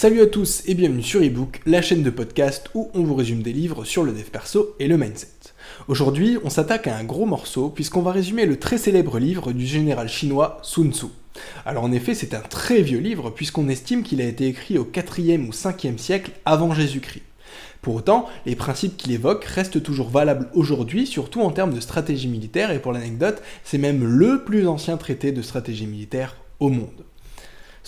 Salut à tous et bienvenue sur eBook, la chaîne de podcast où on vous résume des livres sur le dev perso et le mindset. Aujourd'hui, on s'attaque à un gros morceau puisqu'on va résumer le très célèbre livre du général chinois Sun Tzu. Alors en effet, c'est un très vieux livre puisqu'on estime qu'il a été écrit au 4e ou 5e siècle avant Jésus-Christ. Pour autant, les principes qu'il évoque restent toujours valables aujourd'hui, surtout en termes de stratégie militaire, et pour l'anecdote, c'est même le plus ancien traité de stratégie militaire au monde.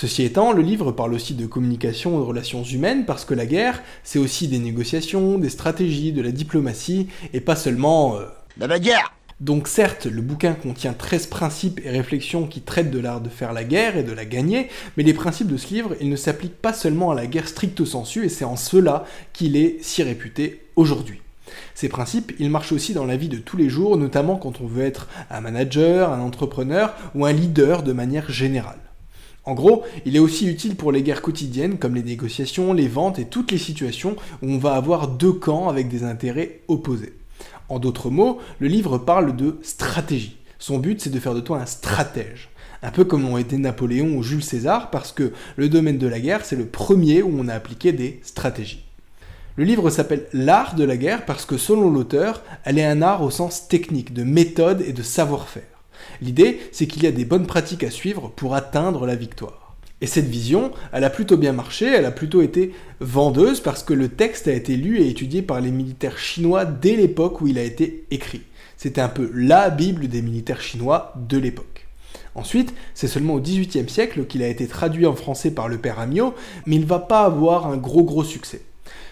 Ceci étant, le livre parle aussi de communication et de relations humaines parce que la guerre, c'est aussi des négociations, des stratégies, de la diplomatie et pas seulement euh, la bagarre donc certes, le bouquin contient 13 principes et réflexions qui traitent de l'art de faire la guerre et de la gagner, mais les principes de ce livre, ils ne s'appliquent pas seulement à la guerre stricto sensu, et c'est en cela qu'il est si réputé aujourd'hui. Ces principes, ils marchent aussi dans la vie de tous les jours, notamment quand on veut être un manager, un entrepreneur ou un leader de manière générale. En gros, il est aussi utile pour les guerres quotidiennes comme les négociations, les ventes et toutes les situations où on va avoir deux camps avec des intérêts opposés. En d'autres mots, le livre parle de stratégie. Son but, c'est de faire de toi un stratège. Un peu comme l'ont été Napoléon ou Jules César, parce que le domaine de la guerre, c'est le premier où on a appliqué des stratégies. Le livre s'appelle L'art de la guerre parce que selon l'auteur, elle est un art au sens technique, de méthode et de savoir-faire. L'idée, c'est qu'il y a des bonnes pratiques à suivre pour atteindre la victoire. Et cette vision, elle a plutôt bien marché, elle a plutôt été vendeuse parce que le texte a été lu et étudié par les militaires chinois dès l'époque où il a été écrit. C'était un peu la Bible des militaires chinois de l'époque. Ensuite, c'est seulement au XVIIIe siècle qu'il a été traduit en français par le père Amiot, mais il ne va pas avoir un gros gros succès.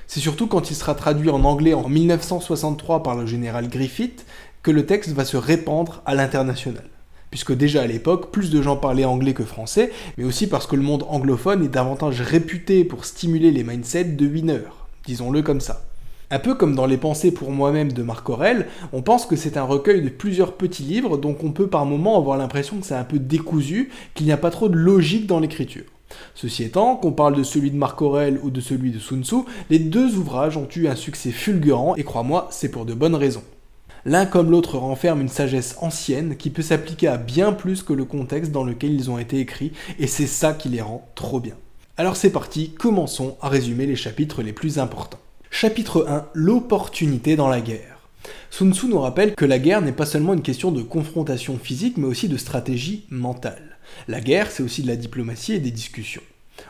C'est surtout quand il sera traduit en anglais en 1963 par le général Griffith le texte va se répandre à l'international puisque déjà à l'époque, plus de gens parlaient anglais que français, mais aussi parce que le monde anglophone est davantage réputé pour stimuler les mindsets de winners, disons-le comme ça. Un peu comme dans Les Pensées pour moi-même de Marc Aurel, on pense que c'est un recueil de plusieurs petits livres, donc on peut par moments avoir l'impression que c'est un peu décousu, qu'il n'y a pas trop de logique dans l'écriture. Ceci étant, qu'on parle de celui de Marc Aurel ou de celui de Sun Tzu, les deux ouvrages ont eu un succès fulgurant, et crois-moi, c'est pour de bonnes raisons. L'un comme l'autre renferme une sagesse ancienne qui peut s'appliquer à bien plus que le contexte dans lequel ils ont été écrits, et c'est ça qui les rend trop bien. Alors c'est parti, commençons à résumer les chapitres les plus importants. Chapitre 1 L'opportunité dans la guerre. Sun Tzu nous rappelle que la guerre n'est pas seulement une question de confrontation physique, mais aussi de stratégie mentale. La guerre, c'est aussi de la diplomatie et des discussions.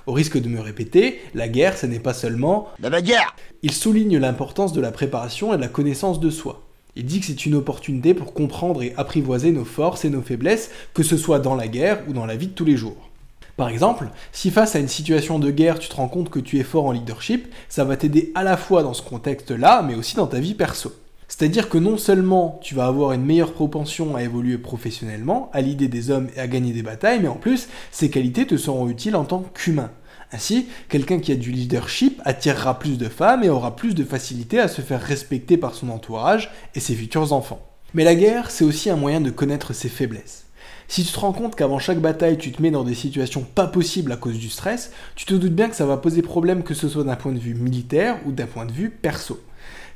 Au risque de me répéter, la guerre, ce n'est pas seulement la bagarre. Il souligne l'importance de la préparation et de la connaissance de soi. Il dit que c'est une opportunité pour comprendre et apprivoiser nos forces et nos faiblesses, que ce soit dans la guerre ou dans la vie de tous les jours. Par exemple, si face à une situation de guerre tu te rends compte que tu es fort en leadership, ça va t'aider à la fois dans ce contexte-là, mais aussi dans ta vie perso. C'est-à-dire que non seulement tu vas avoir une meilleure propension à évoluer professionnellement, à l'idée des hommes et à gagner des batailles, mais en plus, ces qualités te seront utiles en tant qu'humain. Ainsi, quelqu'un qui a du leadership attirera plus de femmes et aura plus de facilité à se faire respecter par son entourage et ses futurs enfants. Mais la guerre, c'est aussi un moyen de connaître ses faiblesses. Si tu te rends compte qu'avant chaque bataille, tu te mets dans des situations pas possibles à cause du stress, tu te doutes bien que ça va poser problème que ce soit d'un point de vue militaire ou d'un point de vue perso.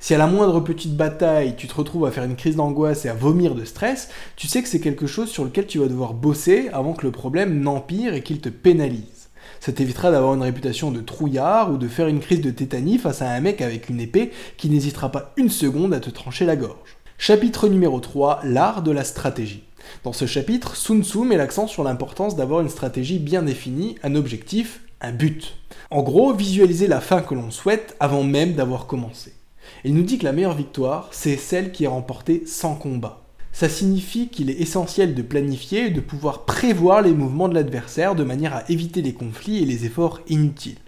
Si à la moindre petite bataille, tu te retrouves à faire une crise d'angoisse et à vomir de stress, tu sais que c'est quelque chose sur lequel tu vas devoir bosser avant que le problème n'empire et qu'il te pénalise. Ça t'évitera d'avoir une réputation de trouillard ou de faire une crise de tétanie face à un mec avec une épée qui n'hésitera pas une seconde à te trancher la gorge. Chapitre numéro 3, l'art de la stratégie. Dans ce chapitre, Sun Tzu met l'accent sur l'importance d'avoir une stratégie bien définie, un objectif, un but. En gros, visualiser la fin que l'on souhaite avant même d'avoir commencé. Il nous dit que la meilleure victoire, c'est celle qui est remportée sans combat. Ça signifie qu'il est essentiel de planifier et de pouvoir prévoir les mouvements de l'adversaire de manière à éviter les conflits et les efforts inutiles.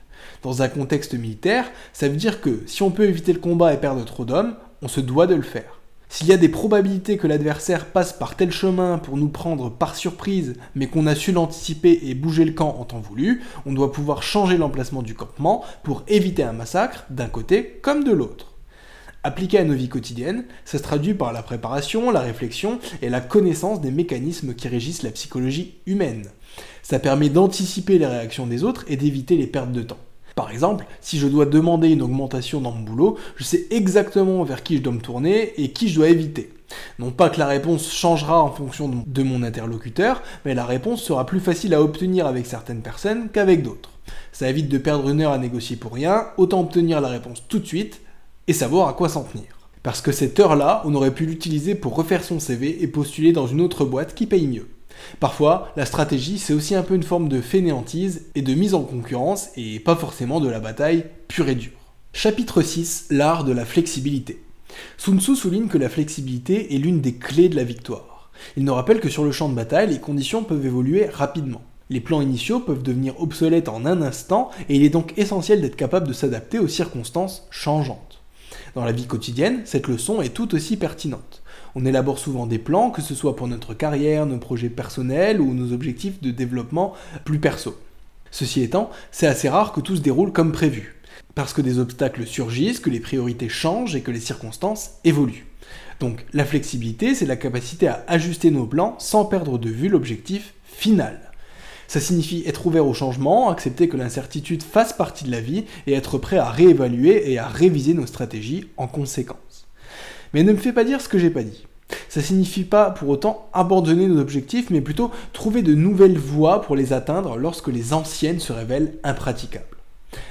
Dans un contexte militaire, ça veut dire que si on peut éviter le combat et perdre trop d'hommes, on se doit de le faire. S'il y a des probabilités que l'adversaire passe par tel chemin pour nous prendre par surprise, mais qu'on a su l'anticiper et bouger le camp en temps voulu, on doit pouvoir changer l'emplacement du campement pour éviter un massacre d'un côté comme de l'autre. Appliqué à nos vies quotidiennes, ça se traduit par la préparation, la réflexion et la connaissance des mécanismes qui régissent la psychologie humaine. Ça permet d'anticiper les réactions des autres et d'éviter les pertes de temps. Par exemple, si je dois demander une augmentation dans mon boulot, je sais exactement vers qui je dois me tourner et qui je dois éviter. Non pas que la réponse changera en fonction de mon interlocuteur, mais la réponse sera plus facile à obtenir avec certaines personnes qu'avec d'autres. Ça évite de perdre une heure à négocier pour rien, autant obtenir la réponse tout de suite et savoir à quoi s'en tenir. Parce que cette heure-là, on aurait pu l'utiliser pour refaire son CV et postuler dans une autre boîte qui paye mieux. Parfois, la stratégie, c'est aussi un peu une forme de fainéantise et de mise en concurrence, et pas forcément de la bataille pure et dure. Chapitre 6 L'art de la flexibilité. Sun Tzu souligne que la flexibilité est l'une des clés de la victoire. Il nous rappelle que sur le champ de bataille, les conditions peuvent évoluer rapidement. Les plans initiaux peuvent devenir obsolètes en un instant, et il est donc essentiel d'être capable de s'adapter aux circonstances changeantes. Dans la vie quotidienne, cette leçon est tout aussi pertinente. On élabore souvent des plans, que ce soit pour notre carrière, nos projets personnels ou nos objectifs de développement plus perso. Ceci étant, c'est assez rare que tout se déroule comme prévu, parce que des obstacles surgissent, que les priorités changent et que les circonstances évoluent. Donc la flexibilité, c'est la capacité à ajuster nos plans sans perdre de vue l'objectif final. Ça signifie être ouvert au changement, accepter que l'incertitude fasse partie de la vie et être prêt à réévaluer et à réviser nos stratégies en conséquence. Mais ne me fais pas dire ce que j'ai pas dit. Ça signifie pas pour autant abandonner nos objectifs, mais plutôt trouver de nouvelles voies pour les atteindre lorsque les anciennes se révèlent impraticables.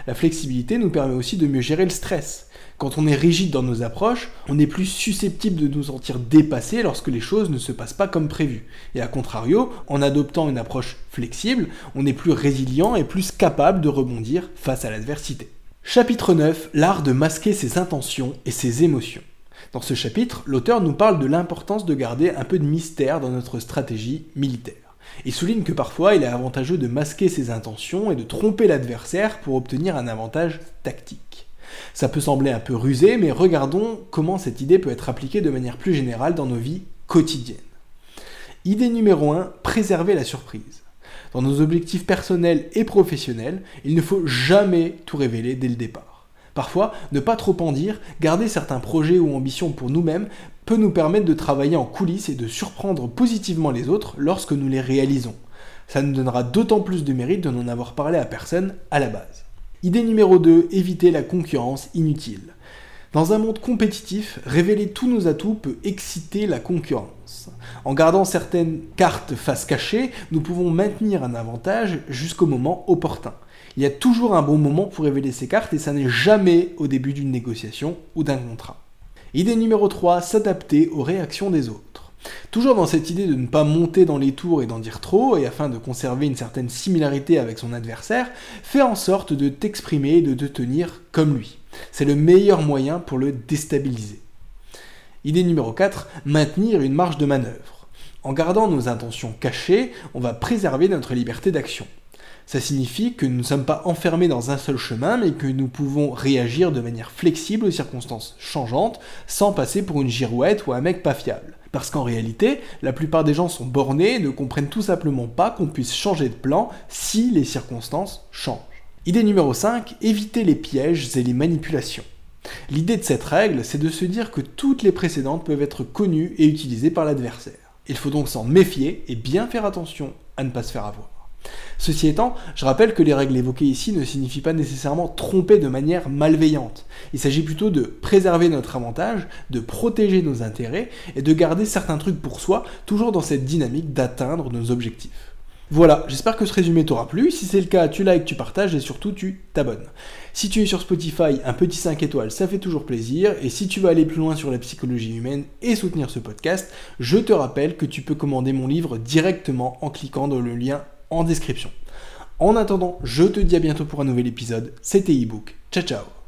La flexibilité nous permet aussi de mieux gérer le stress. Quand on est rigide dans nos approches, on est plus susceptible de nous sentir dépassé lorsque les choses ne se passent pas comme prévu. Et à contrario, en adoptant une approche flexible, on est plus résilient et plus capable de rebondir face à l'adversité. Chapitre 9 L'art de masquer ses intentions et ses émotions. Dans ce chapitre, l'auteur nous parle de l'importance de garder un peu de mystère dans notre stratégie militaire. Il souligne que parfois il est avantageux de masquer ses intentions et de tromper l'adversaire pour obtenir un avantage tactique. Ça peut sembler un peu rusé, mais regardons comment cette idée peut être appliquée de manière plus générale dans nos vies quotidiennes. Idée numéro 1, préserver la surprise. Dans nos objectifs personnels et professionnels, il ne faut jamais tout révéler dès le départ. Parfois, ne pas trop en dire, garder certains projets ou ambitions pour nous-mêmes peut nous permettre de travailler en coulisses et de surprendre positivement les autres lorsque nous les réalisons. Ça nous donnera d'autant plus de mérite de n'en avoir parlé à personne à la base. Idée numéro 2, éviter la concurrence inutile. Dans un monde compétitif, révéler tous nos atouts peut exciter la concurrence. En gardant certaines cartes face cachée, nous pouvons maintenir un avantage jusqu'au moment opportun. Il y a toujours un bon moment pour révéler ses cartes et ça n'est jamais au début d'une négociation ou d'un contrat. Idée numéro 3, s'adapter aux réactions des autres. Toujours dans cette idée de ne pas monter dans les tours et d'en dire trop, et afin de conserver une certaine similarité avec son adversaire, fais en sorte de t'exprimer et de te tenir comme lui. C'est le meilleur moyen pour le déstabiliser. Idée numéro 4, maintenir une marge de manœuvre. En gardant nos intentions cachées, on va préserver notre liberté d'action. Ça signifie que nous ne sommes pas enfermés dans un seul chemin, mais que nous pouvons réagir de manière flexible aux circonstances changeantes, sans passer pour une girouette ou un mec pas fiable. Parce qu'en réalité, la plupart des gens sont bornés et ne comprennent tout simplement pas qu'on puisse changer de plan si les circonstances changent. Idée numéro 5, éviter les pièges et les manipulations. L'idée de cette règle, c'est de se dire que toutes les précédentes peuvent être connues et utilisées par l'adversaire. Il faut donc s'en méfier et bien faire attention à ne pas se faire avoir. Ceci étant, je rappelle que les règles évoquées ici ne signifient pas nécessairement tromper de manière malveillante. Il s'agit plutôt de préserver notre avantage, de protéger nos intérêts et de garder certains trucs pour soi, toujours dans cette dynamique d'atteindre nos objectifs. Voilà, j'espère que ce résumé t'aura plu. Si c'est le cas, tu likes, tu partages et surtout tu t'abonnes. Si tu es sur Spotify, un petit 5 étoiles, ça fait toujours plaisir. Et si tu veux aller plus loin sur la psychologie humaine et soutenir ce podcast, je te rappelle que tu peux commander mon livre directement en cliquant dans le lien en description. En attendant, je te dis à bientôt pour un nouvel épisode. C'était ebook. Ciao ciao